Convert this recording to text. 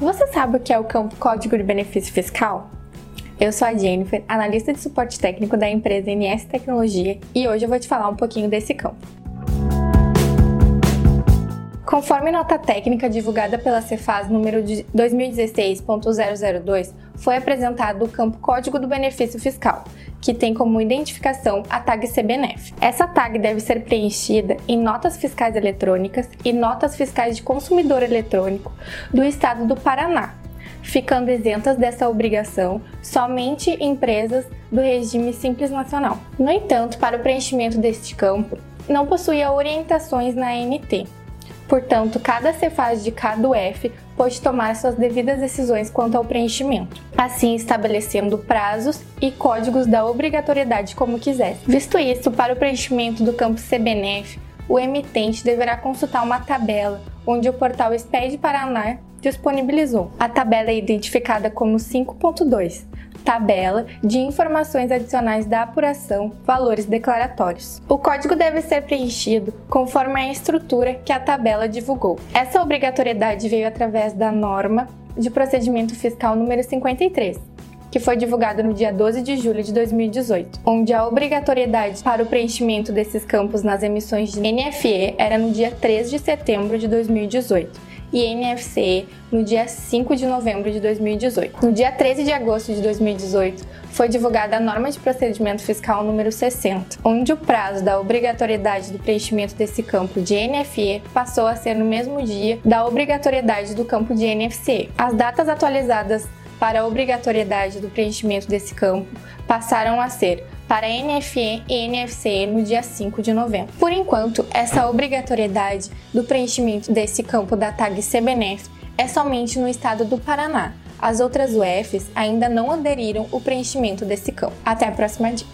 Você sabe o que é o campo Código de Benefício Fiscal? Eu sou a Jennifer, analista de suporte técnico da empresa NS Tecnologia, e hoje eu vou te falar um pouquinho desse campo. Conforme nota técnica divulgada pela Cefaz número 2016.002, foi apresentado o campo Código do Benefício Fiscal, que tem como identificação a tag CBNF. Essa tag deve ser preenchida em notas fiscais eletrônicas e notas fiscais de consumidor eletrônico do estado do Paraná, ficando isentas dessa obrigação somente empresas do regime Simples Nacional. No entanto, para o preenchimento deste campo, não possuía orientações na ANT. Portanto, cada Cefaz de cada UF pode tomar suas devidas decisões quanto ao preenchimento, assim estabelecendo prazos e códigos da obrigatoriedade como quiser. Visto isso, para o preenchimento do campo CBNF, o emitente deverá consultar uma tabela onde o portal SPED Paraná disponibilizou. A tabela é identificada como 5.2, tabela de informações adicionais da apuração, valores declaratórios. O código deve ser preenchido conforme a estrutura que a tabela divulgou. Essa obrigatoriedade veio através da norma de procedimento fiscal número 53, que foi divulgada no dia 12 de julho de 2018, onde a obrigatoriedade para o preenchimento desses campos nas emissões de NFE era no dia 3 de setembro de 2018 e NFCE no dia 5 de novembro de 2018. No dia 13 de agosto de 2018, foi divulgada a norma de procedimento fiscal número 60, onde o prazo da obrigatoriedade do preenchimento desse campo de NFE passou a ser no mesmo dia da obrigatoriedade do campo de NFCE. As datas atualizadas para a obrigatoriedade do preenchimento desse campo passaram a ser para NFE e NFCE no dia 5 de novembro. Por enquanto, essa obrigatoriedade do preenchimento desse campo da tag CBNF é somente no estado do Paraná. As outras UFs ainda não aderiram o preenchimento desse campo. Até a próxima dica.